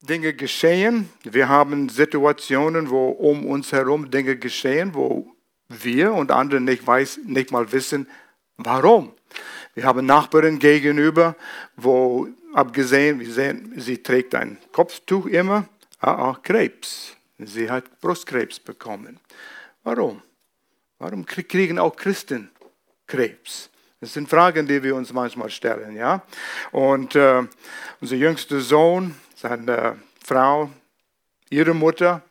Dinge geschehen. Wir haben Situationen, wo um uns herum Dinge geschehen, wo wir und andere nicht, weiß, nicht mal wissen, warum. Wir haben Nachbarin gegenüber, wo abgesehen, wir sehen, sie trägt ein Kopftuch immer, ah, ah, Krebs. Sie hat Brustkrebs bekommen. Warum? Warum kriegen auch Christen Krebs? Das sind Fragen, die wir uns manchmal stellen, ja. Und äh, unser jüngster Sohn, seine Frau, ihre Mutter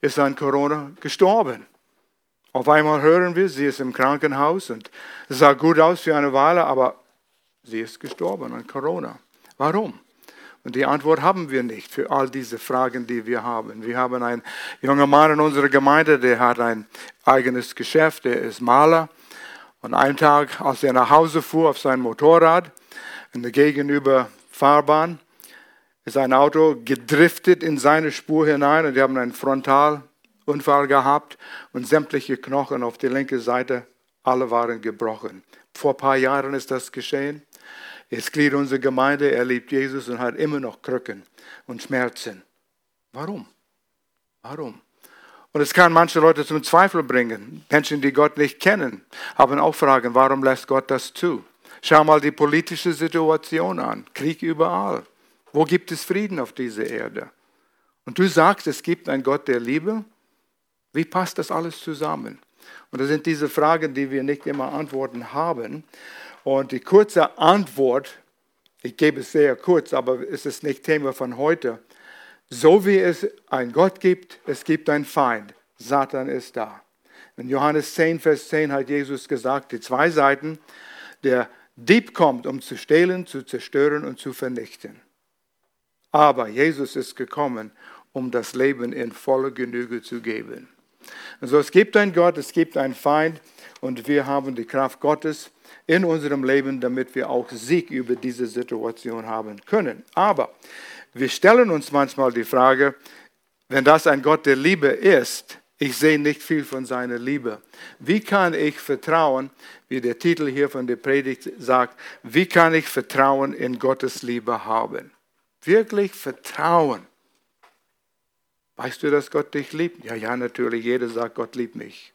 ist an Corona gestorben. Auf einmal hören wir, sie ist im Krankenhaus und sah gut aus für eine Weile, aber sie ist gestorben an Corona. Warum? Und die Antwort haben wir nicht für all diese Fragen, die wir haben. Wir haben einen jungen Mann in unserer Gemeinde, der hat ein eigenes Geschäft, der ist Maler. Und einen Tag, als er nach Hause fuhr auf sein Motorrad in der gegenüber Fahrbahn, ist ein Auto gedriftet in seine Spur hinein und die haben einen Frontalunfall gehabt und sämtliche Knochen auf der linken Seite, alle waren gebrochen. Vor ein paar Jahren ist das geschehen. Ist Glied unserer Gemeinde, er liebt Jesus und hat immer noch Krücken und Schmerzen. Warum? Warum? Und es kann manche Leute zum Zweifel bringen. Menschen, die Gott nicht kennen, haben auch Fragen, warum lässt Gott das zu? Schau mal die politische Situation an. Krieg überall. Wo gibt es Frieden auf dieser Erde? Und du sagst, es gibt einen Gott der Liebe. Wie passt das alles zusammen? Und das sind diese Fragen, die wir nicht immer Antworten haben. Und die kurze Antwort, ich gebe es sehr kurz, aber es ist nicht Thema von heute. So wie es einen Gott gibt, es gibt einen Feind. Satan ist da. In Johannes 10, Vers 10 hat Jesus gesagt, die zwei Seiten, der Dieb kommt, um zu stehlen, zu zerstören und zu vernichten. Aber Jesus ist gekommen, um das Leben in voller Genüge zu geben. Also es gibt einen Gott, es gibt einen Feind und wir haben die Kraft Gottes in unserem Leben, damit wir auch Sieg über diese Situation haben können. Aber wir stellen uns manchmal die Frage, wenn das ein Gott der Liebe ist, ich sehe nicht viel von seiner Liebe. Wie kann ich vertrauen, wie der Titel hier von der Predigt sagt, wie kann ich Vertrauen in Gottes Liebe haben? Wirklich Vertrauen. Weißt du, dass Gott dich liebt? Ja, ja, natürlich. Jeder sagt, Gott liebt mich.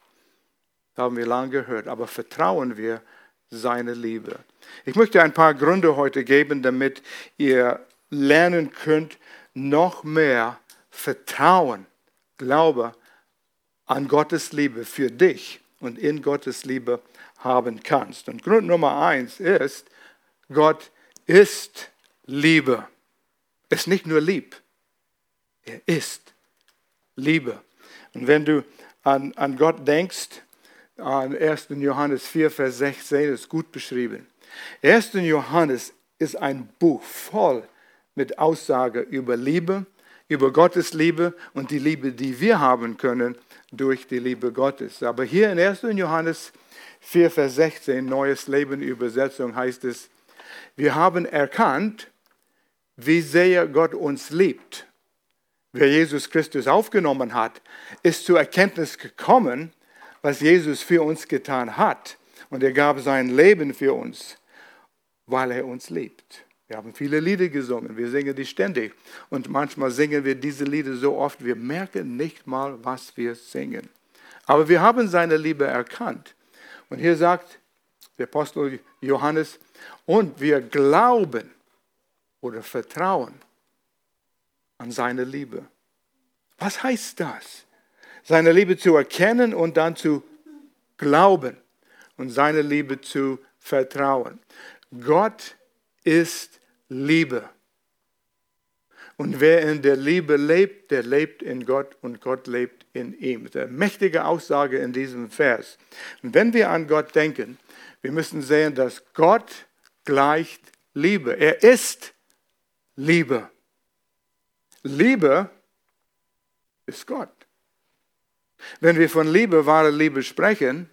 Das haben wir lange gehört. Aber vertrauen wir seine Liebe? Ich möchte ein paar Gründe heute geben, damit ihr lernen könnt, noch mehr Vertrauen, Glaube an Gottes Liebe für dich und in Gottes Liebe haben kannst. Und Grund Nummer eins ist, Gott ist Liebe. Ist nicht nur lieb, er ist Liebe. Und wenn du an, an Gott denkst, an 1. Johannes 4, Vers 16 ist gut beschrieben. 1. Johannes ist ein Buch voll mit Aussage über Liebe, über Gottes Liebe und die Liebe, die wir haben können durch die Liebe Gottes. Aber hier in 1. Johannes 4, Vers 16, Neues Leben Übersetzung heißt es, wir haben erkannt, wie sehr Gott uns liebt wer Jesus Christus aufgenommen hat, ist zur Erkenntnis gekommen, was Jesus für uns getan hat. Und er gab sein Leben für uns, weil er uns liebt. Wir haben viele Lieder gesungen, wir singen die ständig. Und manchmal singen wir diese Lieder so oft, wir merken nicht mal, was wir singen. Aber wir haben seine Liebe erkannt. Und hier sagt der Apostel Johannes, und wir glauben oder vertrauen an seine Liebe. Was heißt das? Seine Liebe zu erkennen und dann zu glauben und seine Liebe zu vertrauen. Gott ist Liebe. Und wer in der Liebe lebt, der lebt in Gott und Gott lebt in ihm. Das ist eine mächtige Aussage in diesem Vers. Und wenn wir an Gott denken, wir müssen sehen, dass Gott gleicht Liebe. Er ist Liebe. Liebe ist Gott. Wenn wir von Liebe, wahre Liebe sprechen,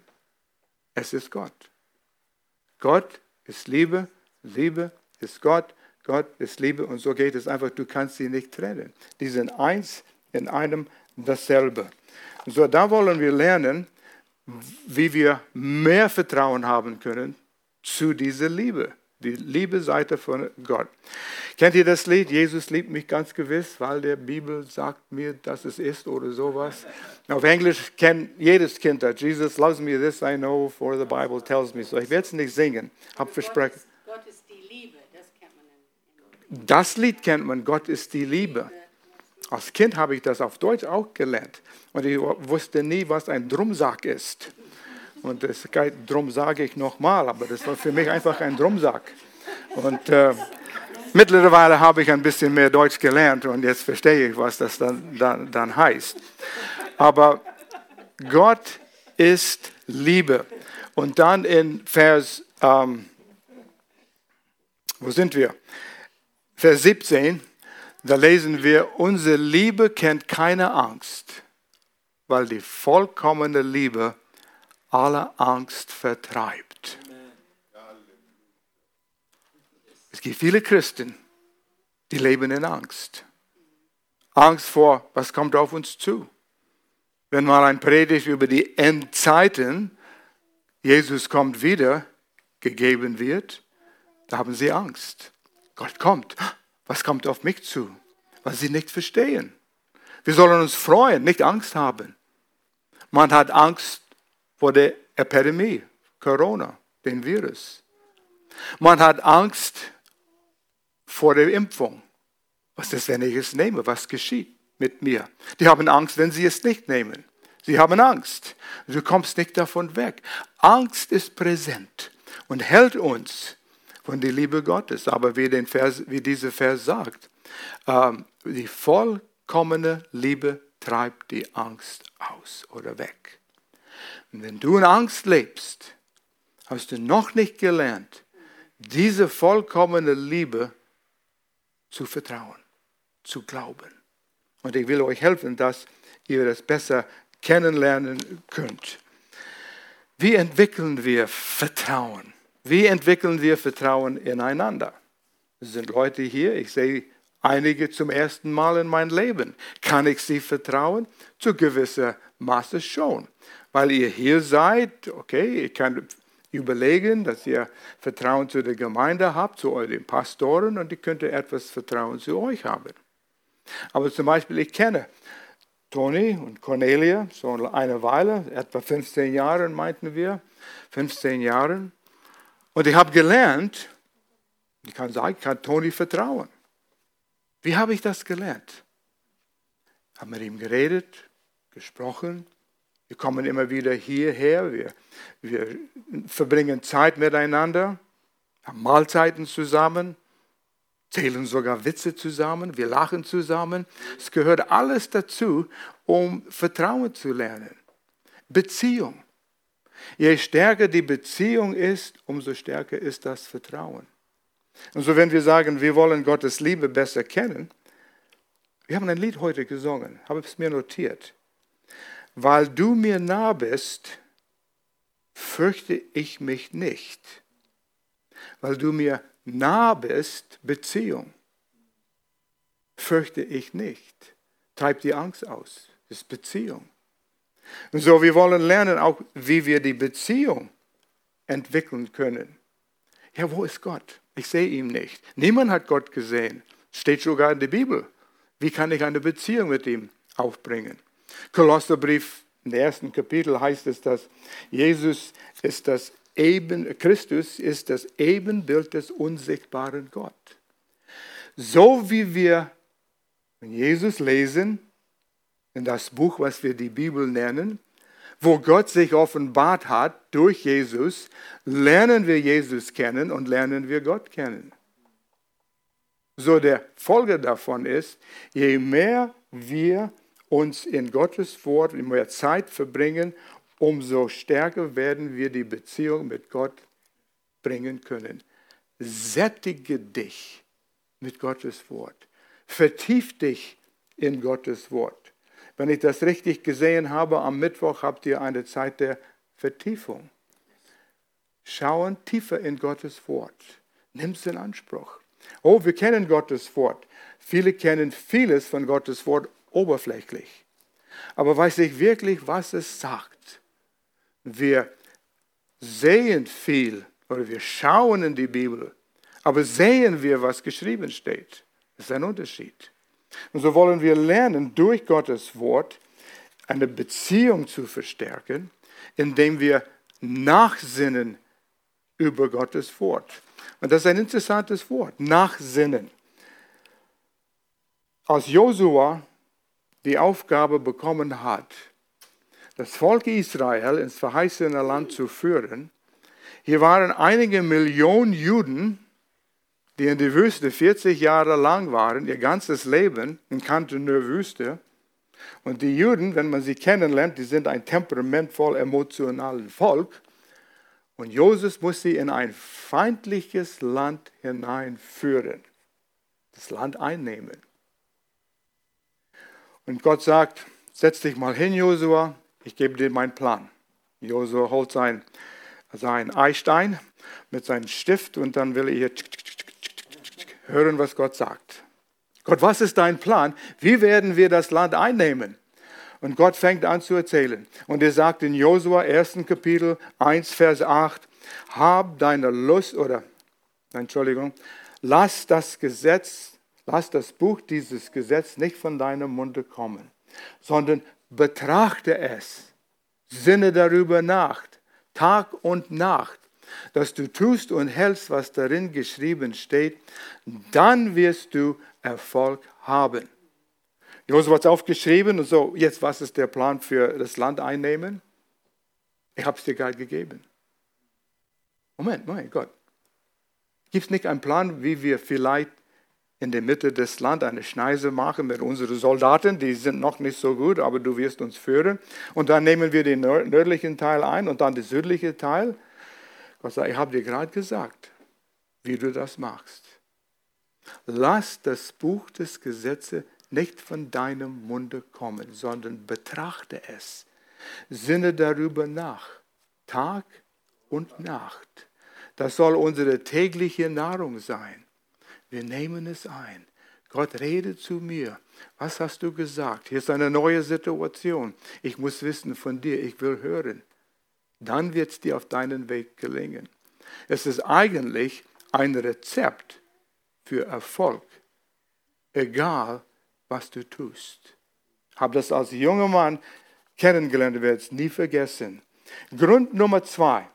es ist Gott. Gott ist Liebe, Liebe ist Gott, Gott ist Liebe und so geht es einfach, du kannst sie nicht trennen. Die sind eins in einem dasselbe. So, da wollen wir lernen, wie wir mehr Vertrauen haben können zu dieser Liebe, die Liebe Seite von Gott. Kennt ihr das Lied? Jesus liebt mich ganz gewiss, weil der Bibel sagt mir, dass es ist oder sowas. Auf Englisch kennt jedes Kind das. Jesus loves me, this I know, for the Bible tells me so. Ich werde es nicht singen, habe versprochen. Gott ist die Liebe, das kennt man. In, Das Lied kennt man, Gott ist die Liebe. Als Kind habe ich das auf Deutsch auch gelernt. Und ich wusste nie, was ein Drumsack ist. Und das, drum sage ich nochmal, aber das war für mich einfach ein Drumsack. Und äh, mittlerweile habe ich ein bisschen mehr Deutsch gelernt und jetzt verstehe ich, was das dann, dann, dann heißt. Aber Gott ist Liebe. Und dann in Vers, ähm, wo sind wir? Vers 17, da lesen wir, unsere Liebe kennt keine Angst, weil die vollkommene Liebe alle Angst vertreibt. Es gibt viele Christen, die leben in Angst. Angst vor, was kommt auf uns zu. Wenn mal ein Predigt über die Endzeiten, Jesus kommt wieder, gegeben wird, da haben sie Angst. Gott kommt. Was kommt auf mich zu? Was sie nicht verstehen. Wir sollen uns freuen, nicht Angst haben. Man hat Angst vor der Epidemie, Corona, den Virus. Man hat Angst vor der Impfung. Was ist, wenn ich es nehme? Was geschieht mit mir? Die haben Angst, wenn sie es nicht nehmen. Sie haben Angst. Du kommst nicht davon weg. Angst ist präsent und hält uns von der Liebe Gottes. Aber wie, den Vers, wie dieser Vers sagt, ähm, die vollkommene Liebe treibt die Angst aus oder weg. Und wenn du in Angst lebst, hast du noch nicht gelernt, diese vollkommene Liebe zu vertrauen, zu glauben. Und ich will euch helfen, dass ihr das besser kennenlernen könnt. Wie entwickeln wir Vertrauen? Wie entwickeln wir Vertrauen ineinander? Es sind Leute hier, ich sehe einige zum ersten Mal in meinem Leben. Kann ich sie vertrauen? Zu gewisser Maße schon. Weil ihr hier seid, okay, ich kann überlegen, dass ihr Vertrauen zu der Gemeinde habt, zu euren Pastoren und die könnte etwas Vertrauen zu euch haben. Aber zum Beispiel, ich kenne Toni und Cornelia so eine Weile, etwa 15 Jahre meinten wir, 15 Jahre. Und ich habe gelernt, ich kann sagen, ich kann Toni vertrauen. Wie habe ich das gelernt? Ich habe mit ihm geredet, gesprochen, wir kommen immer wieder hierher, wir, wir verbringen Zeit miteinander, haben Mahlzeiten zusammen, zählen sogar Witze zusammen, wir lachen zusammen. Es gehört alles dazu, um Vertrauen zu lernen. Beziehung. Je stärker die Beziehung ist, umso stärker ist das Vertrauen. Und so, wenn wir sagen, wir wollen Gottes Liebe besser kennen, wir haben ein Lied heute gesungen, habe es mir notiert weil du mir nah bist, fürchte ich mich nicht. Weil du mir nah bist, Beziehung, fürchte ich nicht. Treibt die Angst aus. Das ist Beziehung. Und so, wir wollen lernen auch, wie wir die Beziehung entwickeln können. Ja, wo ist Gott? Ich sehe ihn nicht. Niemand hat Gott gesehen. Steht sogar in der Bibel. Wie kann ich eine Beziehung mit ihm aufbringen? Kolosserbrief, im ersten Kapitel heißt es, dass Jesus ist das Eben, Christus ist das Ebenbild des unsichtbaren Gott. So wie wir Jesus lesen, in das Buch, was wir die Bibel nennen, wo Gott sich offenbart hat durch Jesus, lernen wir Jesus kennen und lernen wir Gott kennen. So der Folge davon ist, je mehr wir uns in Gottes Wort, je mehr Zeit verbringen, umso stärker werden wir die Beziehung mit Gott bringen können. Sättige dich mit Gottes Wort. Vertief dich in Gottes Wort. Wenn ich das richtig gesehen habe, am Mittwoch habt ihr eine Zeit der Vertiefung. Schauen tiefer in Gottes Wort. Nimm es in Anspruch. Oh, wir kennen Gottes Wort. Viele kennen vieles von Gottes Wort oberflächlich. Aber weiß ich wirklich, was es sagt? Wir sehen viel oder wir schauen in die Bibel, Aber sehen wir, was geschrieben steht. Das ist ein Unterschied. Und so wollen wir lernen, durch Gottes Wort eine Beziehung zu verstärken, indem wir nachsinnen über Gottes Wort. Und das ist ein interessantes Wort, nachsinnen. Als Josua die Aufgabe bekommen hat, das Volk Israel ins verheißene Land zu führen, hier waren einige Millionen Juden, die in der Wüste 40 Jahre lang waren, ihr ganzes Leben in kannten nur Wüste. Und die Juden, wenn man sie kennenlernt, die sind ein temperamentvoll emotionales Volk. Und Josef muss sie in ein feindliches Land hineinführen, das Land einnehmen. Und Gott sagt, setz dich mal hin, Josua, ich gebe dir meinen Plan. Josua holt sein, sein Eistein mit seinem Stift und dann will er hier hören, was Gott sagt. Gott, was ist dein Plan? Wie werden wir das Land einnehmen? Und Gott fängt an zu erzählen. Und er sagt in Josua 1. Kapitel 1, Vers 8, hab deine Lust oder, Entschuldigung, lass das Gesetz, lass das Buch dieses Gesetz nicht von deinem Munde kommen, sondern betrachte es, sinne darüber nach, Tag und Nacht, dass du tust und hältst, was darin geschrieben steht, dann wirst du Erfolg haben. Josua hat es aufgeschrieben und so, jetzt was ist der Plan für das Land einnehmen? Ich habe es dir gerade gegeben. Moment, Moment, Gott. Gibt es nicht einen Plan, wie wir vielleicht in der Mitte des Landes eine Schneise machen mit unseren Soldaten, die sind noch nicht so gut, aber du wirst uns führen. Und dann nehmen wir den nördlichen Teil ein und dann den südlichen Teil. Gott sagt, ich habe dir gerade gesagt, wie du das machst. Lass das Buch des Gesetzes nicht von deinem Munde kommen, sondern betrachte es. Sinne darüber nach, Tag und Nacht. Das soll unsere tägliche Nahrung sein. Wir nehmen es ein. Gott rede zu mir. Was hast du gesagt? Hier ist eine neue Situation. Ich muss wissen von dir. Ich will hören. Dann wird es dir auf deinen Weg gelingen. Es ist eigentlich ein Rezept für Erfolg, egal was du tust. Ich habe das als junger Mann kennengelernt, werde es nie vergessen. Grund Nummer zwei.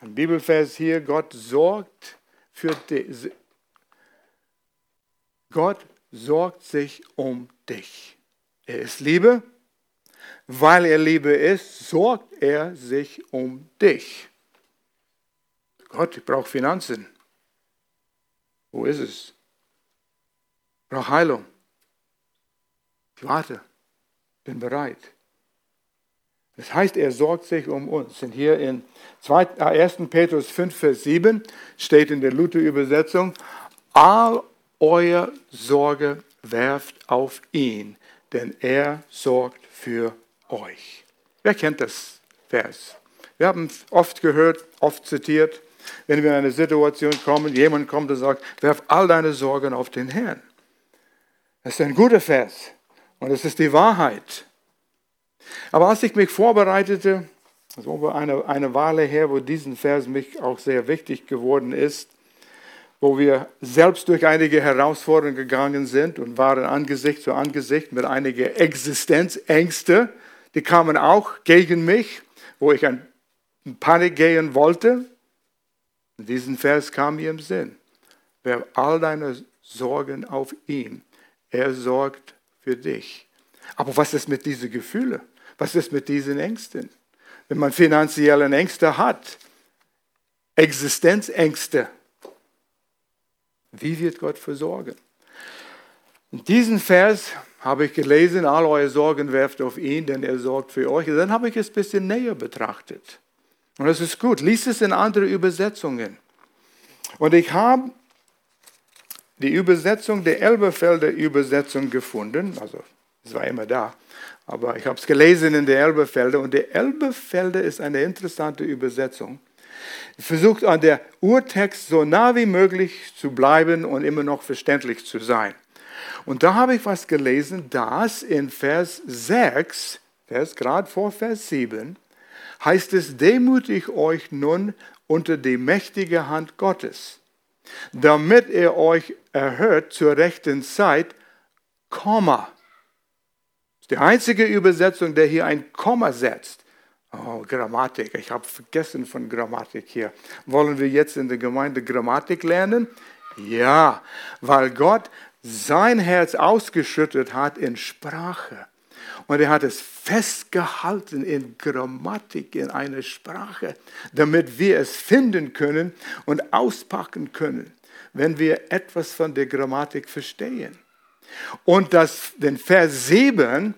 Ein Bibelvers hier, Gott sorgt für dich. Gott sorgt sich um dich. Er ist Liebe. Weil er Liebe ist, sorgt er sich um dich. Gott, ich brauche Finanzen. Wo ist es? Ich brauche Heilung. Ich warte. Bin bereit. Das heißt, er sorgt sich um uns. Und hier in 1. Äh, Petrus 5, Vers 7 steht in der Luther-Übersetzung, all euer Sorge werft auf ihn, denn er sorgt für euch. Wer kennt das Vers? Wir haben oft gehört, oft zitiert. Wenn wir in eine Situation kommen, jemand kommt und sagt, werf all deine Sorgen auf den Herrn. Das ist ein guter Vers und es ist die Wahrheit. Aber als ich mich vorbereitete, das war eine, eine Weile her, wo diesen Vers mich auch sehr wichtig geworden ist, wo wir selbst durch einige Herausforderungen gegangen sind und waren Angesicht zu Angesicht mit einigen Existenzängste, die kamen auch gegen mich, wo ich in Panik gehen wollte. Und diesen Vers kam mir im Sinn. Werf all deine Sorgen auf ihn. Er sorgt für dich. Aber was ist mit diesen Gefühlen? Was ist mit diesen Ängsten? Wenn man finanzielle Ängste hat, Existenzängste, wie wird Gott versorgen? In diesem Vers habe ich gelesen, all eure Sorgen werft auf ihn, denn er sorgt für euch. Und dann habe ich es ein bisschen näher betrachtet. Und das ist gut. Lies es in andere Übersetzungen. Und ich habe die Übersetzung der Elberfelder Übersetzung gefunden. Also, es war immer da. Aber ich habe es gelesen in der Elberfelder. Und der Elberfelder ist eine interessante Übersetzung. Versucht an der Urtext so nah wie möglich zu bleiben und immer noch verständlich zu sein. Und da habe ich was gelesen, dass in Vers 6, Vers gerade vor Vers 7, heißt es, demütig euch nun unter die mächtige Hand Gottes, damit er euch erhört zur rechten Zeit, Komma. Das ist die einzige Übersetzung, der hier ein Komma setzt. Oh, Grammatik. Ich habe vergessen von Grammatik hier. Wollen wir jetzt in der Gemeinde Grammatik lernen? Ja, weil Gott sein Herz ausgeschüttet hat in Sprache. Und er hat es festgehalten in Grammatik, in einer Sprache, damit wir es finden können und auspacken können, wenn wir etwas von der Grammatik verstehen. Und das, den Vers 7,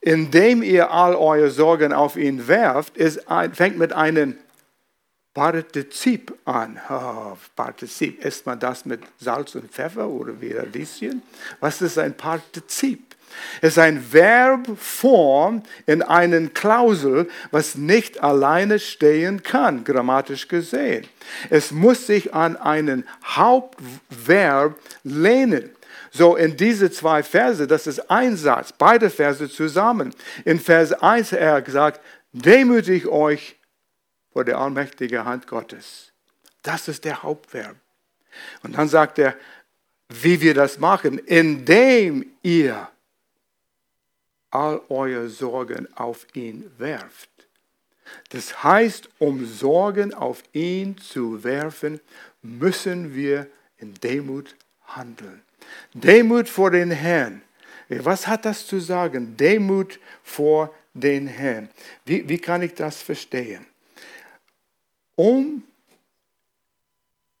indem ihr all eure Sorgen auf ihn werft, ist, fängt mit einem Partizip an. Oh, Partizip, isst man das mit Salz und Pfeffer oder wie Radieschen? Was ist ein Partizip? Es ist ein Verbform in einen Klausel, was nicht alleine stehen kann, grammatisch gesehen. Es muss sich an einen Hauptverb lehnen. So in diese zwei Verse, das ist ein Satz, beide Verse zusammen. In Vers 1 er gesagt, demütig euch vor der allmächtigen Hand Gottes. Das ist der Hauptverb. Und dann sagt er, wie wir das machen, indem ihr all eure Sorgen auf ihn werft. Das heißt, um Sorgen auf ihn zu werfen, müssen wir in Demut handeln. Demut vor den Herrn. Was hat das zu sagen? Demut vor den Herrn. Wie, wie kann ich das verstehen? Um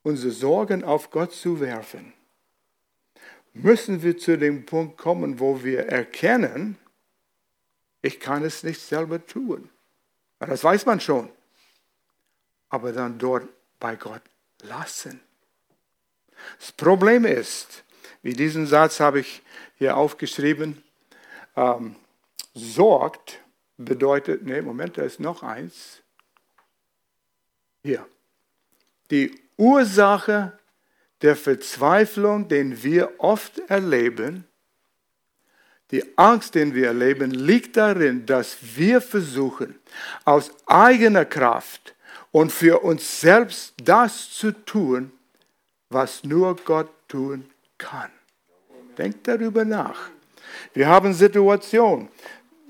unsere Sorgen auf Gott zu werfen, müssen wir zu dem Punkt kommen, wo wir erkennen, ich kann es nicht selber tun. Das weiß man schon. Aber dann dort bei Gott lassen. Das Problem ist, wie diesen Satz habe ich hier aufgeschrieben, ähm, sorgt bedeutet, nee, Moment, da ist noch eins. Hier. Die Ursache der Verzweiflung, den wir oft erleben, die Angst, den wir erleben, liegt darin, dass wir versuchen, aus eigener Kraft und für uns selbst das zu tun, was nur Gott tun kann. Denkt darüber nach. Wir haben Situationen,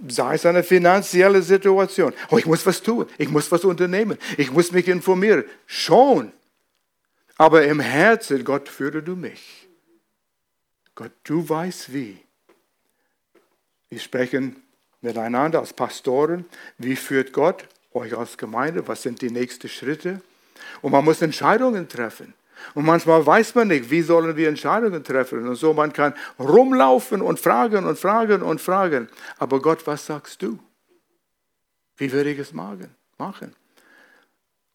sei es eine finanzielle Situation. Oh, ich muss was tun, ich muss was unternehmen, ich muss mich informieren. Schon. Aber im Herzen, Gott, führe du mich. Gott, du weißt wie. Wir sprechen miteinander als Pastoren. Wie führt Gott euch als Gemeinde? Was sind die nächsten Schritte? Und man muss Entscheidungen treffen. Und manchmal weiß man nicht, wie sollen wir Entscheidungen treffen. Und so, man kann rumlaufen und fragen und fragen und fragen. Aber Gott, was sagst du? Wie würde ich es machen?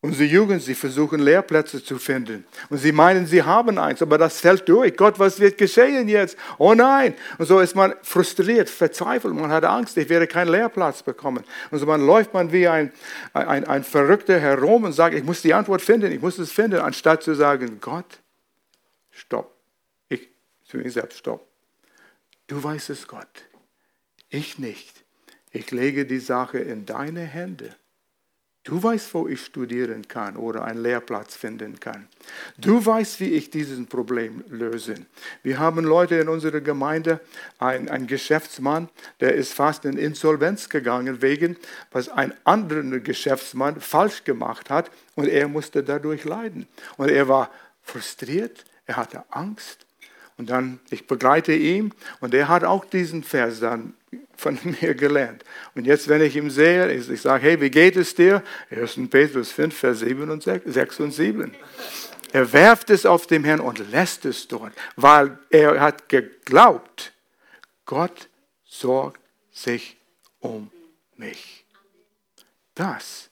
Unsere Jugend, sie versuchen Lehrplätze zu finden. Und sie meinen, sie haben eins, aber das fällt durch. Gott, was wird geschehen jetzt? Oh nein. Und so ist man frustriert, verzweifelt, man hat Angst, ich werde keinen Lehrplatz bekommen. Und so man läuft man wie ein, ein, ein Verrückter herum und sagt, ich muss die Antwort finden, ich muss es finden, anstatt zu sagen, Gott, stopp. Ich zu mir selbst, stopp. Du weißt es, Gott. Ich nicht. Ich lege die Sache in deine Hände. Du weißt, wo ich studieren kann oder einen Lehrplatz finden kann. Du weißt, wie ich dieses Problem löse. Wir haben Leute in unserer Gemeinde, ein, ein Geschäftsmann, der ist fast in Insolvenz gegangen, wegen was ein anderer Geschäftsmann falsch gemacht hat und er musste dadurch leiden. Und er war frustriert, er hatte Angst. Und dann, ich begleite ihn und er hat auch diesen Vers dann von mir gelernt. Und jetzt, wenn ich ihn sehe, ich, ich sage, hey, wie geht es dir? 1. Petrus 5, Vers 7 und 6, 6 und 7. Er werft es auf den Herrn und lässt es dort, weil er hat geglaubt, Gott sorgt sich um mich. Das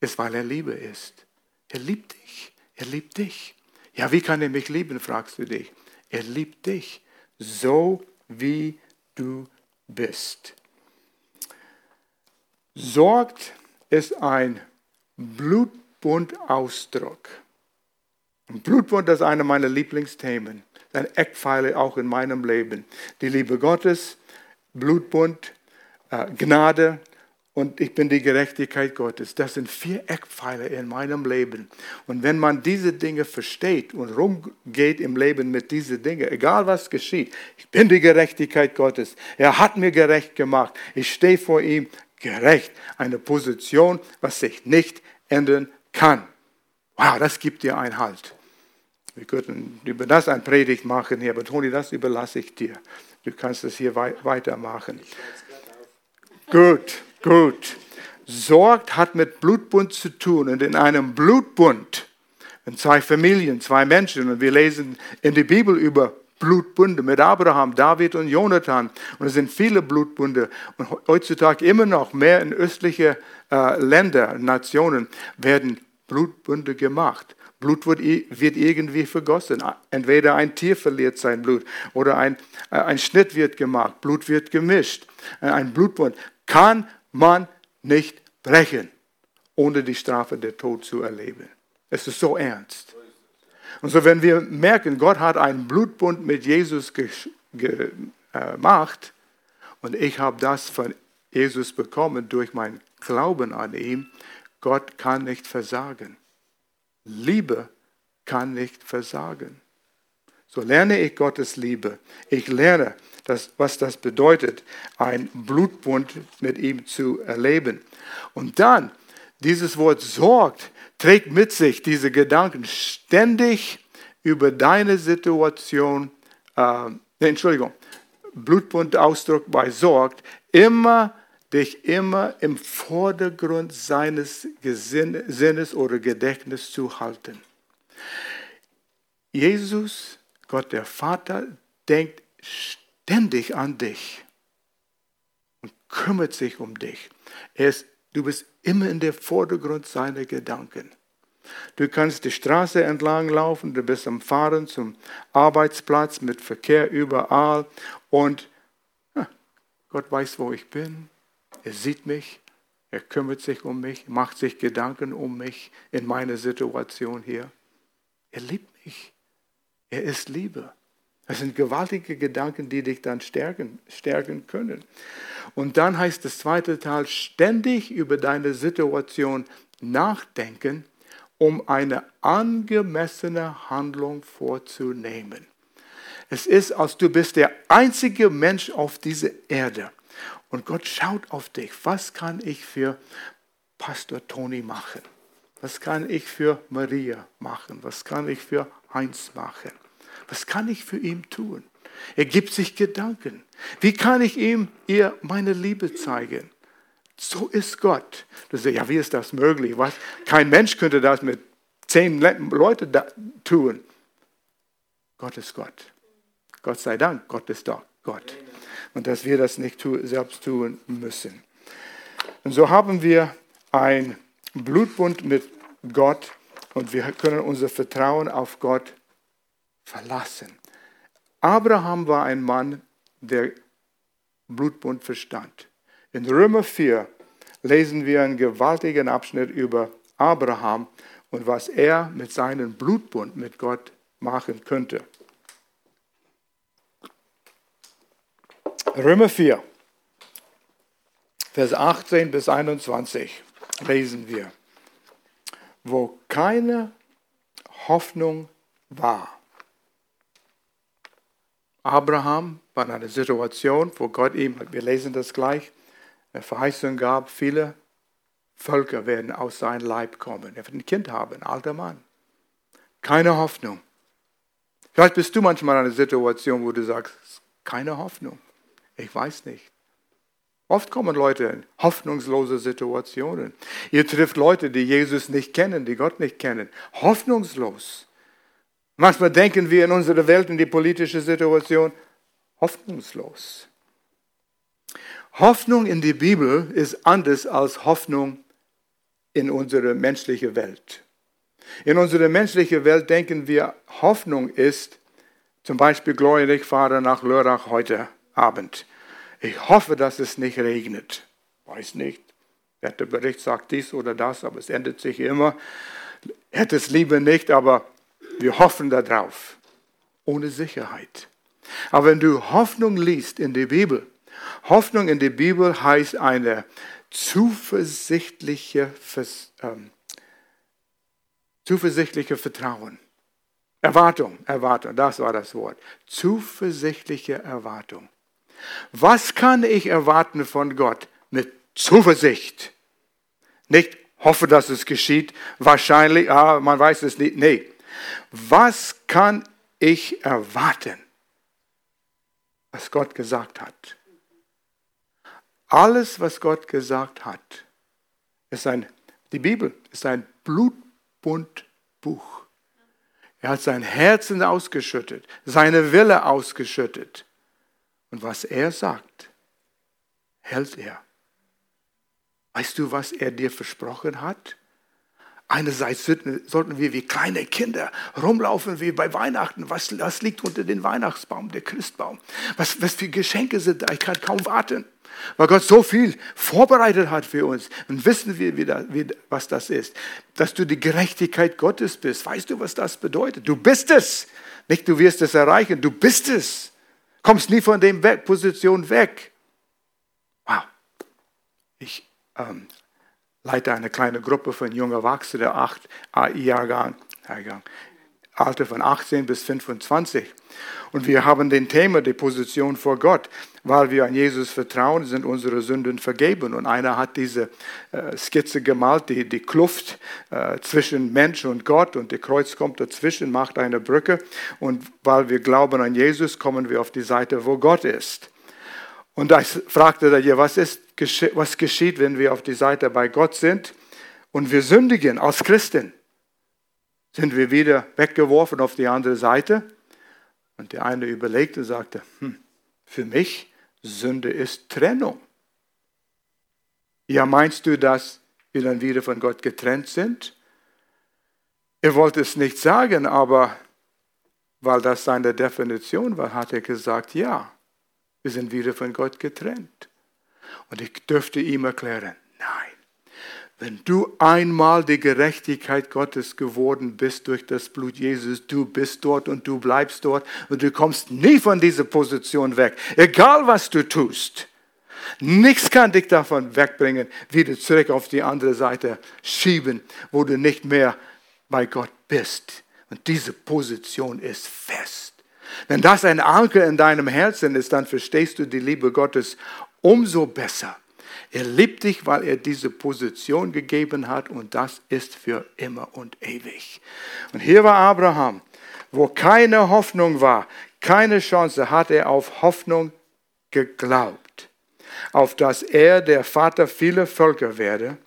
ist, weil er Liebe ist. Er liebt dich. Er liebt dich. Ja, wie kann er mich lieben, fragst du dich. Er liebt dich, so wie du bist. Sorgt ist ein Blutbundausdruck. Blutbund ist einer meiner Lieblingsthemen, ein Eckpfeiler auch in meinem Leben. Die Liebe Gottes, Blutbund, äh, Gnade und ich bin die Gerechtigkeit Gottes. Das sind vier Eckpfeiler in meinem Leben. Und wenn man diese Dinge versteht und rumgeht im Leben mit diesen Dingen, egal was geschieht, ich bin die Gerechtigkeit Gottes. Er hat mir gerecht gemacht. Ich stehe vor ihm gerecht. Eine Position, was sich nicht ändern kann. Wow, das gibt dir einen Halt. Wir könnten über das ein Predigt machen hier, aber Toni, das überlasse ich dir. Du kannst es hier weitermachen. Gut. Gut. Sorgt hat mit Blutbund zu tun. Und in einem Blutbund, in zwei Familien, zwei Menschen, und wir lesen in der Bibel über Blutbunde mit Abraham, David und Jonathan. Und es sind viele Blutbunde. Und heutzutage immer noch mehr in östliche äh, Länder, Nationen, werden Blutbunde gemacht. Blut wird, wird, irgendwie vergossen. Entweder ein Tier verliert sein Blut oder ein, äh, ein Schnitt wird gemacht, Blut wird gemischt. Äh, ein Blutbund kann man nicht brechen, ohne die Strafe der Tod zu erleben. Es ist so ernst. Und so, wenn wir merken, Gott hat einen Blutbund mit Jesus gemacht und ich habe das von Jesus bekommen durch meinen Glauben an ihn, Gott kann nicht versagen. Liebe kann nicht versagen. So lerne ich Gottes Liebe. Ich lerne, das, was das bedeutet, ein Blutbund mit ihm zu erleben. Und dann, dieses Wort sorgt, trägt mit sich diese Gedanken ständig über deine Situation, äh, Entschuldigung, Blutbundausdruck bei sorgt, immer dich immer im Vordergrund seines Sinnes oder Gedächtnisses zu halten. Jesus, Gott der Vater, denkt ständig an dich und kümmert sich um dich. Ist, du bist immer in der Vordergrund seiner Gedanken. Du kannst die Straße entlang laufen, du bist am Fahren zum Arbeitsplatz mit Verkehr überall und Gott weiß, wo ich bin. Er sieht mich, er kümmert sich um mich, macht sich Gedanken um mich in meiner Situation hier. Er liebt mich. Er ist Liebe. Das sind gewaltige Gedanken, die dich dann stärken, stärken können. Und dann heißt das zweite Teil, ständig über deine Situation nachdenken, um eine angemessene Handlung vorzunehmen. Es ist, als du bist der einzige Mensch auf dieser Erde. Und Gott schaut auf dich. Was kann ich für Pastor Toni machen? Was kann ich für Maria machen? Was kann ich für Heinz machen? Was kann ich für ihn tun? Er gibt sich Gedanken. Wie kann ich ihm ihr meine Liebe zeigen? So ist Gott. Du sagst, ja, wie ist das möglich? Was? Kein Mensch könnte das mit zehn Leuten tun. Gott ist Gott. Gott sei Dank, Gott ist doch Gott. Und dass wir das nicht selbst tun müssen. Und so haben wir ein Blutbund mit Gott und wir können unser Vertrauen auf Gott verlassen. Abraham war ein Mann, der Blutbund verstand. In Römer 4 lesen wir einen gewaltigen Abschnitt über Abraham und was er mit seinem Blutbund mit Gott machen könnte. Römer 4, Vers 18 bis 21 lesen wir, wo keine Hoffnung war Abraham war in einer Situation, wo Gott ihm, wir lesen das gleich, eine Verheißung gab, viele Völker werden aus seinem Leib kommen. Er wird ein Kind haben, ein alter Mann. Keine Hoffnung. Vielleicht bist du manchmal in einer Situation, wo du sagst, keine Hoffnung. Ich weiß nicht. Oft kommen Leute in hoffnungslose Situationen. Ihr trifft Leute, die Jesus nicht kennen, die Gott nicht kennen. Hoffnungslos. Manchmal denken wir in unserer Welt, in die politische Situation, hoffnungslos. Hoffnung in die Bibel ist anders als Hoffnung in unsere menschliche Welt. In unserer menschlichen Welt denken wir, Hoffnung ist zum Beispiel, ich fahre nach Lörrach heute Abend. Ich hoffe, dass es nicht regnet. Weiß nicht. Wetterbericht sagt dies oder das, aber es ändert sich immer. Hätte es lieber nicht, aber wir hoffen darauf, ohne Sicherheit. Aber wenn du Hoffnung liest in der Bibel, Hoffnung in der Bibel heißt eine zuversichtliche, ähm, zuversichtliche Vertrauen. Erwartung, Erwartung, das war das Wort. Zuversichtliche Erwartung. Was kann ich erwarten von Gott? Mit Zuversicht. Nicht hoffe, dass es geschieht, wahrscheinlich, ah, man weiß es nicht. Nee. Was kann ich erwarten? Was Gott gesagt hat. Alles, was Gott gesagt hat, ist ein, die Bibel ist ein Blutbundbuch. Er hat sein Herzen ausgeschüttet, seine Wille ausgeschüttet. Und was er sagt, hält er. Weißt du, was er dir versprochen hat? Einerseits sollten wir wie kleine Kinder rumlaufen wie bei Weihnachten. Was, was liegt unter dem Weihnachtsbaum, der Christbaum? Was, was für Geschenke sind da? Ich kann kaum warten, weil Gott so viel vorbereitet hat für uns. Und wissen wir, wie das, wie, was das ist. Dass du die Gerechtigkeit Gottes bist. Weißt du, was das bedeutet? Du bist es. Nicht du wirst es erreichen, du bist es. Kommst nie von der Position weg. Wow. Ich ähm, leite eine kleine Gruppe von jungen Erwachsenen, acht AI-Jahrgang, Alter von 18 bis 25. Und wir haben den Thema, die Position vor Gott. Weil wir an Jesus vertrauen, sind unsere Sünden vergeben. Und einer hat diese äh, Skizze gemalt, die, die Kluft äh, zwischen Mensch und Gott. Und der Kreuz kommt dazwischen, macht eine Brücke. Und weil wir glauben an Jesus, kommen wir auf die Seite, wo Gott ist. Und da fragte er, was, ist, was geschieht, wenn wir auf die Seite bei Gott sind und wir sündigen als Christen? Sind wir wieder weggeworfen auf die andere Seite? Und der eine überlegte und sagte, hm, für mich Sünde ist Trennung. Ja, meinst du, dass wir dann wieder von Gott getrennt sind? Er wollte es nicht sagen, aber weil das seine Definition war, hat er gesagt, ja. Wir sind wieder von Gott getrennt. Und ich dürfte ihm erklären, nein. Wenn du einmal die Gerechtigkeit Gottes geworden bist durch das Blut Jesus, du bist dort und du bleibst dort und du kommst nie von dieser Position weg, egal was du tust. Nichts kann dich davon wegbringen, wieder zurück auf die andere Seite schieben, wo du nicht mehr bei Gott bist. Und diese Position ist fest. Wenn das ein Anker in deinem Herzen ist, dann verstehst du die Liebe Gottes umso besser. Er liebt dich, weil er diese Position gegeben hat und das ist für immer und ewig. Und hier war Abraham, wo keine Hoffnung war, keine Chance, hat er auf Hoffnung geglaubt, auf dass er der Vater vieler Völker werde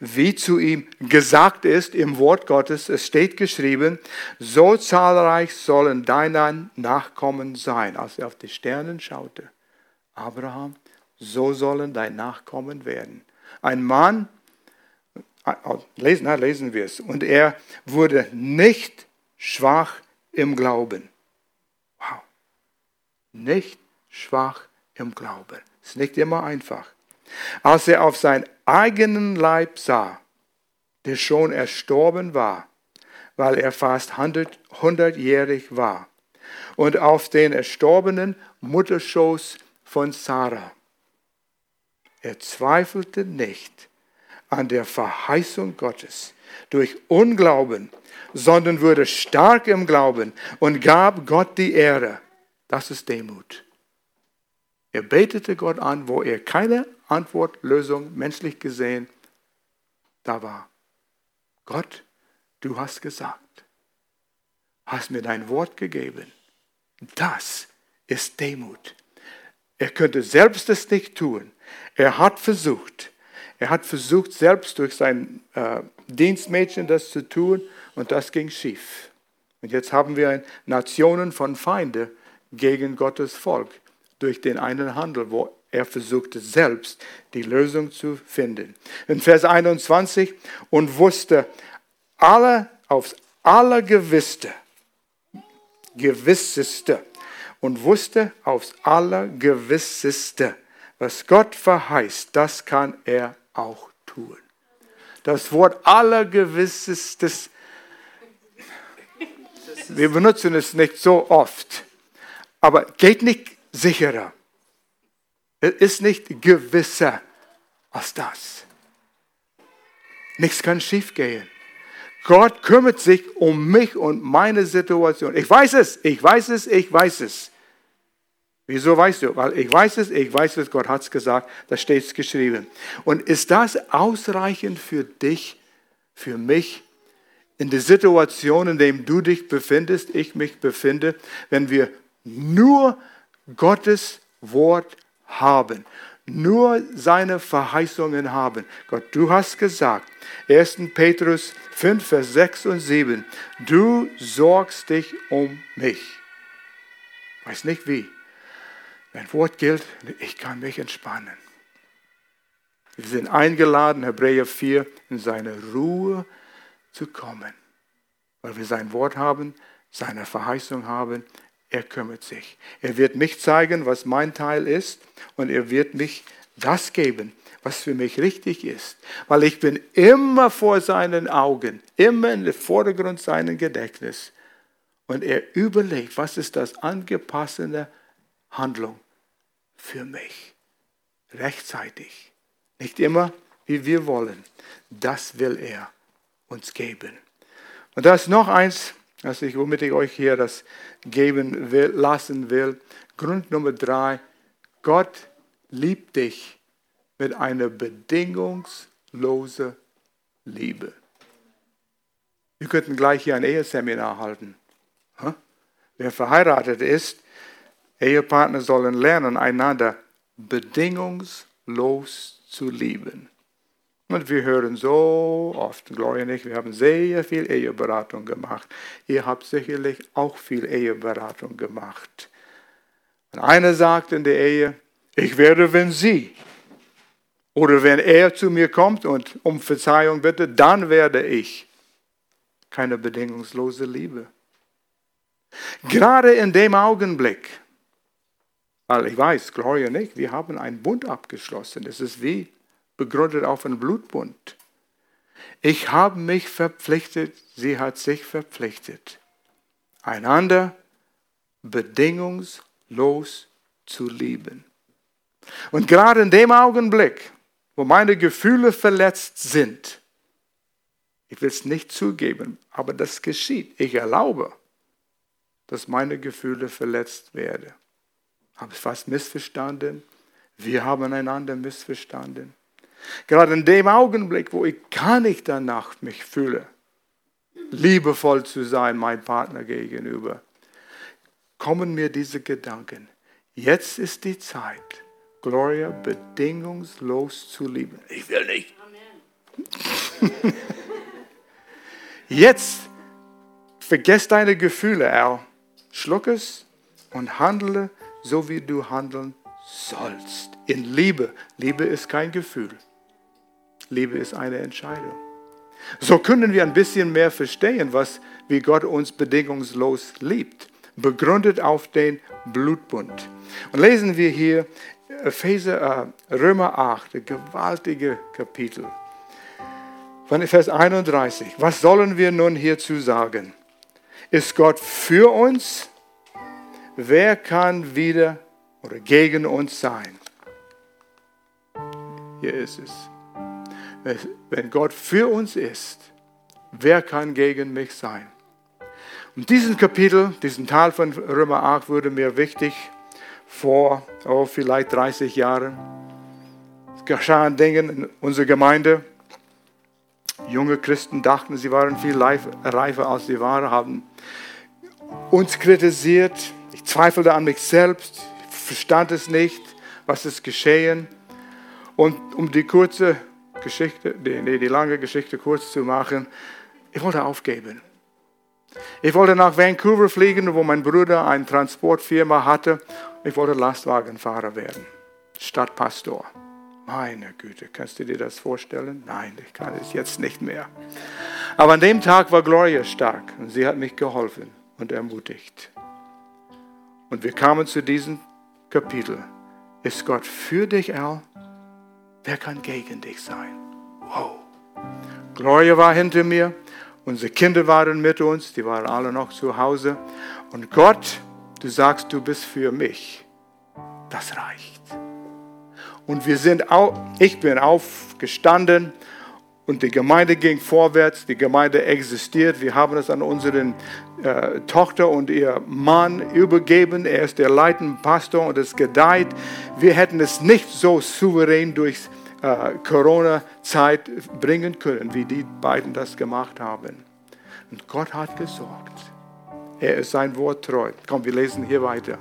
wie zu ihm gesagt ist im Wort Gottes, es steht geschrieben, so zahlreich sollen deine Nachkommen sein. Als er auf die Sternen schaute, Abraham, so sollen dein Nachkommen werden. Ein Mann, lesen, lesen wir es, und er wurde nicht schwach im Glauben. Wow. Nicht schwach im Glauben. Ist nicht immer einfach. Als er auf seinen eigenen Leib sah, der schon erstorben war, weil er fast hundertjährig war, und auf den erstorbenen Mutterschoß von Sarah. Er zweifelte nicht an der Verheißung Gottes durch Unglauben, sondern wurde stark im Glauben und gab Gott die Ehre. Das ist Demut. Er betete Gott an, wo er keine Antwort, Lösung, menschlich gesehen, da war. Gott, du hast gesagt, hast mir dein Wort gegeben. Das ist Demut. Er könnte selbst es nicht tun. Er hat versucht. Er hat versucht, selbst durch sein äh, Dienstmädchen das zu tun und das ging schief. Und jetzt haben wir Nationen von Feinde gegen Gottes Volk durch den einen Handel, wo er versuchte selbst die Lösung zu finden. In Vers 21 und wusste alle aufs allergewisseste, gewisseste und wusste aufs allergewisseste, was Gott verheißt, das kann er auch tun. Das Wort allergewissestes, wir benutzen es nicht so oft, aber geht nicht sicherer. Es ist nicht gewisser, als das. Nichts kann schiefgehen. Gott kümmert sich um mich und meine Situation. Ich weiß es, ich weiß es, ich weiß es. Wieso weißt du? Weil ich weiß es, ich weiß es, Gott hat es gesagt, da steht es geschrieben. Und ist das ausreichend für dich, für mich, in der Situation, in der du dich befindest, ich mich befinde, wenn wir nur Gottes Wort haben, nur seine Verheißungen haben. Gott, du hast gesagt, 1. Petrus 5, Vers 6 und 7, du sorgst dich um mich. Weiß nicht wie. Mein Wort gilt, ich kann mich entspannen. Wir sind eingeladen, Hebräer 4, in seine Ruhe zu kommen, weil wir sein Wort haben, seine Verheißung haben. Er kümmert sich. Er wird mich zeigen, was mein Teil ist und er wird mich das geben, was für mich richtig ist. Weil ich bin immer vor seinen Augen, immer im Vordergrund seines Gedächtnis. Und er überlegt, was ist das angepasste Handlung für mich. Rechtzeitig. Nicht immer, wie wir wollen. Das will er uns geben. Und da ist noch eins, was ich, womit ich euch hier das geben will, lassen will. Grund Nummer drei. Gott liebt dich mit einer bedingungslosen Liebe. Wir könnten gleich hier ein Eheseminar halten. Wer verheiratet ist, Ehepartner sollen lernen, einander bedingungslos zu lieben. Und wir hören so oft, Gloria nicht, wir haben sehr viel Eheberatung gemacht. Ihr habt sicherlich auch viel Eheberatung gemacht. Und einer sagt in der Ehe, ich werde, wenn sie oder wenn er zu mir kommt und um Verzeihung bitte, dann werde ich. Keine bedingungslose Liebe. Gerade in dem Augenblick, weil ich weiß, Gloria nicht, wir haben einen Bund abgeschlossen. Es ist wie begründet auf einen Blutbund. Ich habe mich verpflichtet, sie hat sich verpflichtet, einander bedingungslos zu lieben. Und gerade in dem Augenblick, wo meine Gefühle verletzt sind, ich will es nicht zugeben, aber das geschieht. Ich erlaube, dass meine Gefühle verletzt werden. Habe ich was missverstanden? Wir haben einander missverstanden. Gerade in dem Augenblick, wo ich gar nicht danach mich fühle, liebevoll zu sein, mein Partner gegenüber, kommen mir diese Gedanken. Jetzt ist die Zeit, Gloria bedingungslos zu lieben. Ich will nicht. Jetzt vergesst deine Gefühle, Al. Schluck es und handle so, wie du handeln sollst. In Liebe. Liebe ist kein Gefühl. Liebe ist eine Entscheidung. So können wir ein bisschen mehr verstehen, was, wie Gott uns bedingungslos liebt, begründet auf den Blutbund. Und lesen wir hier Epheser, äh, Römer 8, ein gewaltige Kapitel. Von Vers 31. Was sollen wir nun hierzu sagen? Ist Gott für uns? Wer kann wieder oder gegen uns sein? Hier ist es. Wenn Gott für uns ist, wer kann gegen mich sein? Und diesen Kapitel, diesen Teil von Römer 8 wurde mir wichtig vor oh, vielleicht 30 Jahren. Es geschahen Dinge in unserer Gemeinde. Junge Christen dachten, sie waren viel reifer als sie waren, haben uns kritisiert. Zweifelte an mich selbst, verstand es nicht, was ist geschehen. Und um die kurze Geschichte, die, die lange Geschichte kurz zu machen, ich wollte aufgeben. Ich wollte nach Vancouver fliegen, wo mein Bruder eine Transportfirma hatte. Ich wollte Lastwagenfahrer werden, Stadtpastor. Meine Güte, kannst du dir das vorstellen? Nein, ich kann es jetzt nicht mehr. Aber an dem Tag war Gloria stark und sie hat mich geholfen und ermutigt. Und wir kamen zu diesem Kapitel. Ist Gott für dich, Al? Wer kann gegen dich sein? Wow. Gloria war hinter mir. Unsere Kinder waren mit uns. Die waren alle noch zu Hause. Und Gott, du sagst, du bist für mich. Das reicht. Und wir sind auch, ich bin aufgestanden und die Gemeinde ging vorwärts, die Gemeinde existiert. Wir haben es an unseren äh, Tochter und ihr Mann übergeben. Er ist der leitende Pastor und es gedeiht. Wir hätten es nicht so souverän durch äh, Corona-Zeit bringen können, wie die beiden das gemacht haben. Und Gott hat gesorgt. Er ist sein Wort treu. Komm, wir lesen hier weiter.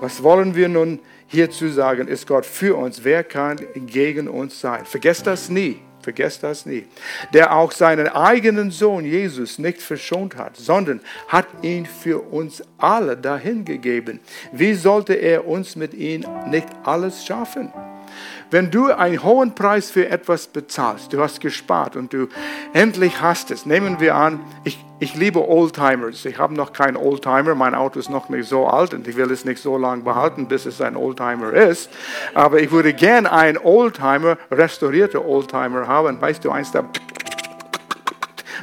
Was wollen wir nun hierzu sagen? Ist Gott für uns? Wer kann gegen uns sein? Vergesst das nie. Vergesst das nie. Der auch seinen eigenen Sohn Jesus nicht verschont hat, sondern hat ihn für uns alle dahingegeben. Wie sollte er uns mit ihm nicht alles schaffen? Wenn du einen hohen Preis für etwas bezahlst, du hast gespart und du endlich hast es, nehmen wir an, ich, ich liebe Oldtimers. Ich habe noch keinen Oldtimer, mein Auto ist noch nicht so alt und ich will es nicht so lange behalten, bis es ein Oldtimer ist. Aber ich würde gern einen Oldtimer, restaurierter Oldtimer haben. Weißt du, eins da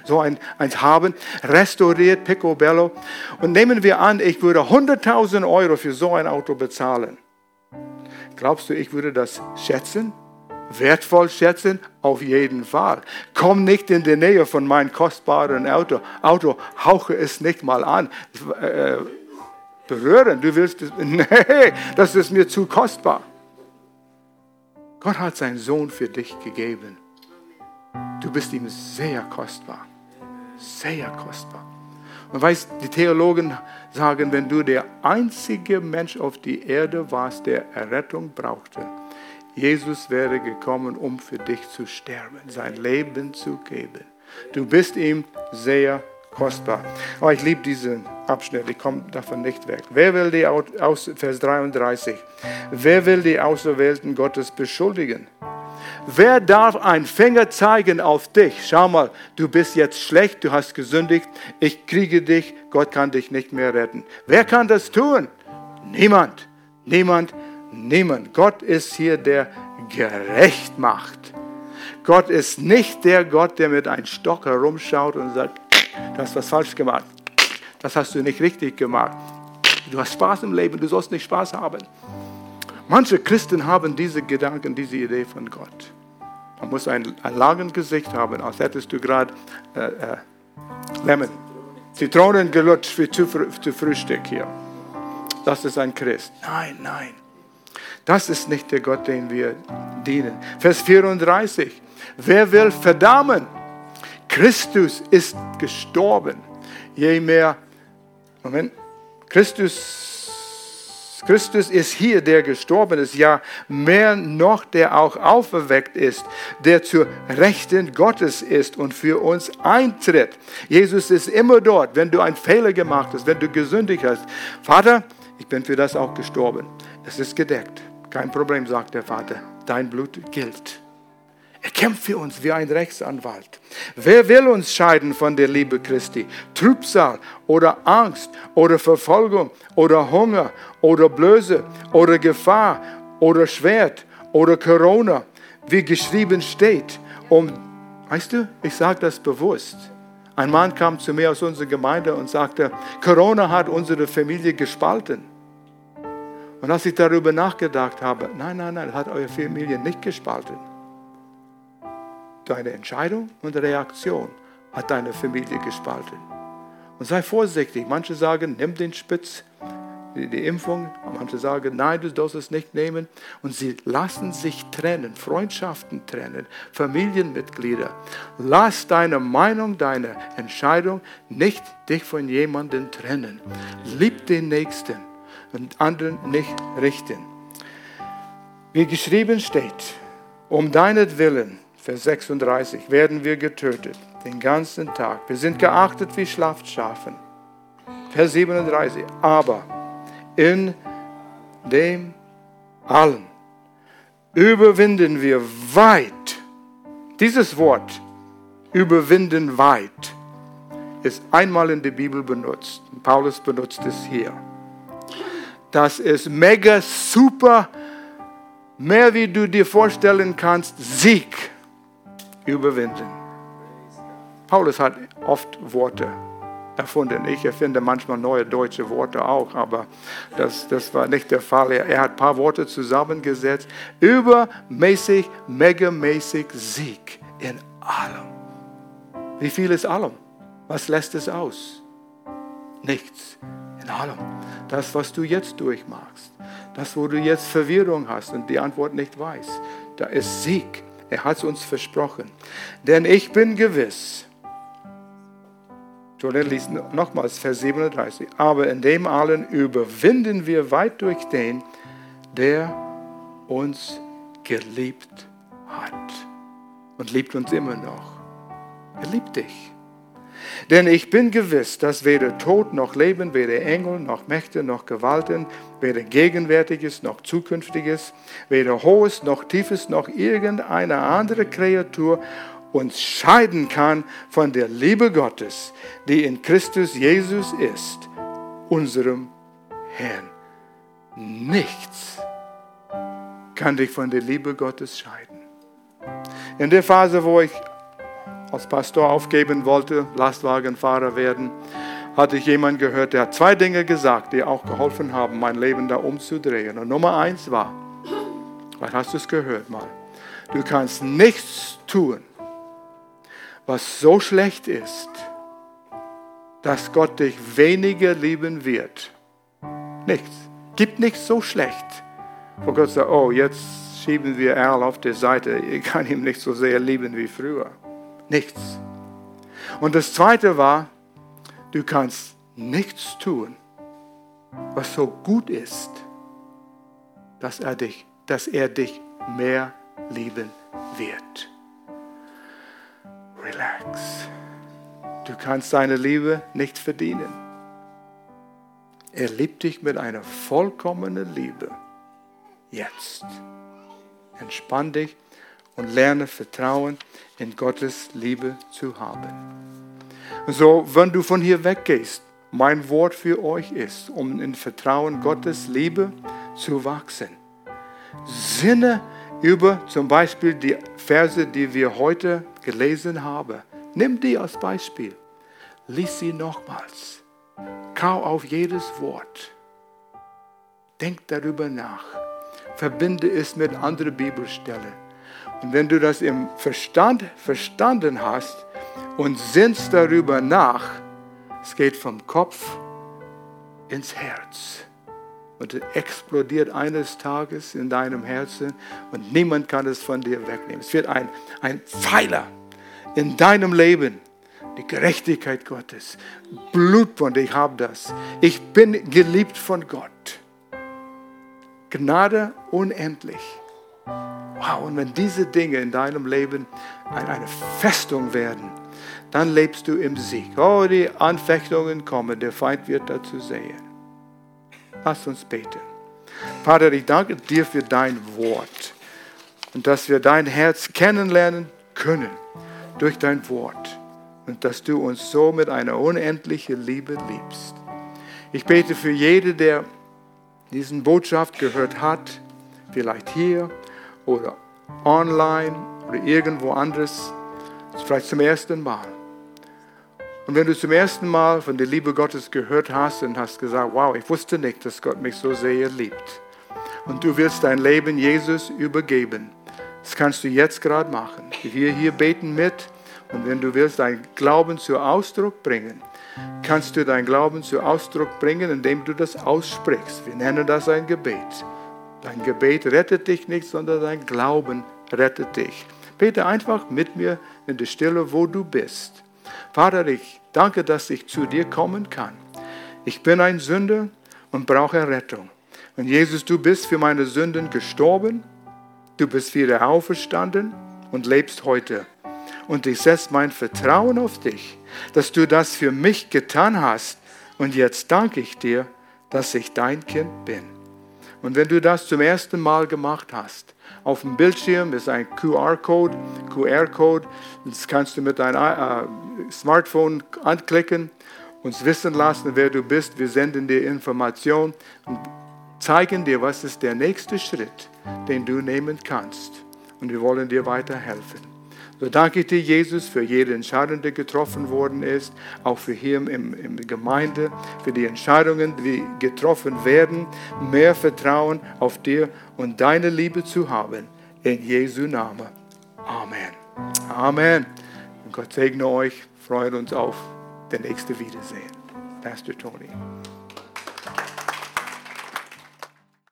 so ein, eins haben, restauriert, Picobello. Und nehmen wir an, ich würde 100.000 Euro für so ein Auto bezahlen. Glaubst du, ich würde das schätzen? Wertvoll schätzen? Auf jeden Fall. Komm nicht in die Nähe von meinem kostbaren Auto. Auto, hauche es nicht mal an. Äh, berühren, du willst es. Nee, das ist mir zu kostbar. Gott hat seinen Sohn für dich gegeben. Du bist ihm sehr kostbar. Sehr kostbar. Und weißt, die Theologen sagen, wenn du der einzige Mensch auf die Erde warst, der Errettung brauchte, Jesus wäre gekommen, um für dich zu sterben, sein Leben zu geben. Du bist ihm sehr kostbar. Aber ich liebe diesen Abschnitt, ich komme davon nicht weg. Wer will die, aus, Vers 33, wer will die Auserwählten Gottes beschuldigen? Wer darf einen Finger zeigen auf dich? Schau mal, du bist jetzt schlecht, du hast gesündigt, ich kriege dich, Gott kann dich nicht mehr retten. Wer kann das tun? Niemand, niemand, niemand. Gott ist hier der gerecht macht. Gott ist nicht der Gott, der mit einem Stock herumschaut und sagt, du hast was falsch gemacht, das hast du nicht richtig gemacht. Du hast Spaß im Leben, du sollst nicht Spaß haben. Manche Christen haben diese Gedanken, diese Idee von Gott. Man muss ein, ein Lagengesicht haben, als hättest du gerade äh, äh, Lemon, Zitronen gelutscht wie zu, zu Frühstück hier. Das ist ein Christ. Nein, nein. Das ist nicht der Gott, den wir dienen. Vers 34. Wer will verdammen? Christus ist gestorben. Je mehr, Moment, Christus Christus ist hier, der gestorben ist, ja mehr noch, der auch auferweckt ist, der zur Rechten Gottes ist und für uns eintritt. Jesus ist immer dort, wenn du einen Fehler gemacht hast, wenn du gesündigt hast. Vater, ich bin für das auch gestorben. Es ist gedeckt. Kein Problem, sagt der Vater. Dein Blut gilt. Er kämpft für uns wie ein Rechtsanwalt. Wer will uns scheiden von der Liebe Christi? Trübsal oder Angst oder Verfolgung oder Hunger oder Blöße oder Gefahr oder Schwert oder Corona, wie geschrieben steht. Um, weißt du, ich sage das bewusst. Ein Mann kam zu mir aus unserer Gemeinde und sagte, Corona hat unsere Familie gespalten. Und als ich darüber nachgedacht habe, nein, nein, nein, hat eure Familie nicht gespalten. Deine Entscheidung und Reaktion hat deine Familie gespalten. Und sei vorsichtig. Manche sagen, nimm den Spitz, die, Impfung. Manche sagen, nein, du darfst es nicht nehmen. Und sie lassen sich trennen, Freundschaften trennen, Familienmitglieder. Lass deine Meinung, deine Entscheidung nicht dich von jemandem trennen. Lieb den Nächsten und anderen nicht richten. Wie geschrieben steht, um deinetwillen Vers 36, werden wir getötet, den ganzen Tag. Wir sind geachtet wie Schlafschafen. Vers 37, aber in dem allen überwinden wir weit. Dieses Wort, überwinden weit, ist einmal in der Bibel benutzt. Paulus benutzt es hier. Das ist mega super, mehr wie du dir vorstellen kannst, Sieg überwinden. Paulus hat oft Worte. erfunden. Ich erfinde manchmal neue deutsche Worte auch, aber das, das war nicht der Fall. Er, er hat ein paar Worte zusammengesetzt. Übermäßig, megamäßig Sieg in allem. Wie viel ist allem? Was lässt es aus? Nichts. In allem. Das, was du jetzt durchmachst. Das, wo du jetzt Verwirrung hast und die Antwort nicht weißt. Da ist Sieg. Er hat es uns versprochen. Denn ich bin gewiss, Julian liest nochmals Vers 37. Aber in dem allen überwinden wir weit durch den, der uns geliebt hat. Und liebt uns immer noch. Er liebt dich. Denn ich bin gewiss, dass weder Tod noch Leben, weder Engel noch Mächte noch Gewalten, weder Gegenwärtiges noch Zukünftiges, weder Hohes noch Tiefes noch irgendeine andere Kreatur uns scheiden kann von der Liebe Gottes, die in Christus Jesus ist, unserem Herrn. Nichts kann dich von der Liebe Gottes scheiden. In der Phase, wo ich als Pastor aufgeben wollte, Lastwagenfahrer werden, hatte ich jemanden gehört, der hat zwei Dinge gesagt, die auch geholfen haben, mein Leben da umzudrehen. Und Nummer eins war, was hast du es gehört mal? Du kannst nichts tun, was so schlecht ist, dass Gott dich weniger lieben wird. Nichts. Gibt nichts so schlecht, wo Gott sagt, oh, jetzt schieben wir Erl auf die Seite. Ich kann ihn nicht so sehr lieben wie früher. Nichts. Und das Zweite war, du kannst nichts tun, was so gut ist, dass er dich, dass er dich mehr lieben wird. Relax. Du kannst seine Liebe nicht verdienen. Er liebt dich mit einer vollkommenen Liebe. Jetzt. Entspann dich und lerne Vertrauen in Gottes Liebe zu haben. So, wenn du von hier weggehst, mein Wort für euch ist, um in Vertrauen Gottes Liebe zu wachsen. Sinne über zum Beispiel die Verse, die wir heute gelesen haben. Nimm die als Beispiel. Lies sie nochmals. Kau auf jedes Wort. Denk darüber nach. Verbinde es mit anderen Bibelstellen. Und wenn du das im Verstand verstanden hast und sinnst darüber nach, es geht vom Kopf ins Herz und es explodiert eines Tages in deinem Herzen und niemand kann es von dir wegnehmen. Es wird ein, ein Pfeiler in deinem Leben. Die Gerechtigkeit Gottes. Blutbund, ich habe das. Ich bin geliebt von Gott. Gnade unendlich. Wow, und wenn diese Dinge in deinem Leben eine Festung werden, dann lebst du im Sieg. Oh, die Anfechtungen kommen, der Feind wird dazu sehen. Lass uns beten. Vater, ich danke dir für dein Wort und dass wir dein Herz kennenlernen können durch dein Wort und dass du uns so mit einer unendlichen Liebe liebst. Ich bete für jede, der diesen Botschaft gehört hat, vielleicht hier oder online oder irgendwo anders, vielleicht zum ersten Mal. Und wenn du zum ersten Mal von der Liebe Gottes gehört hast und hast gesagt, wow, ich wusste nicht, dass Gott mich so sehr liebt. Und du willst dein Leben Jesus übergeben das kannst du jetzt gerade machen. Wir hier beten mit und wenn du willst deinen Glauben zu Ausdruck bringen, kannst du deinen Glauben zu Ausdruck bringen, indem du das aussprichst. Wir nennen das ein Gebet. Dein Gebet rettet dich nicht, sondern dein Glauben rettet dich. Bete einfach mit mir in der Stille, wo du bist. Vater, ich danke, dass ich zu dir kommen kann. Ich bin ein Sünder und brauche Rettung. Und Jesus, du bist für meine Sünden gestorben Du bist wieder auferstanden und lebst heute. Und ich setze mein Vertrauen auf dich, dass du das für mich getan hast. Und jetzt danke ich dir, dass ich dein Kind bin. Und wenn du das zum ersten Mal gemacht hast, auf dem Bildschirm ist ein QR-Code, QR-Code, das kannst du mit deinem äh, Smartphone anklicken, uns wissen lassen, wer du bist. Wir senden dir Informationen und zeigen dir, was ist der nächste Schritt, den du nehmen kannst. Und wir wollen dir weiterhelfen. So danke ich dir, Jesus, für jede Entscheidung, die getroffen worden ist, auch für hier im, im Gemeinde, für die Entscheidungen, die getroffen werden, mehr Vertrauen auf dir und deine Liebe zu haben. In Jesu Namen. Amen. Amen. Und Gott segne euch. Freuen uns auf der nächste Wiedersehen. Pastor Tony.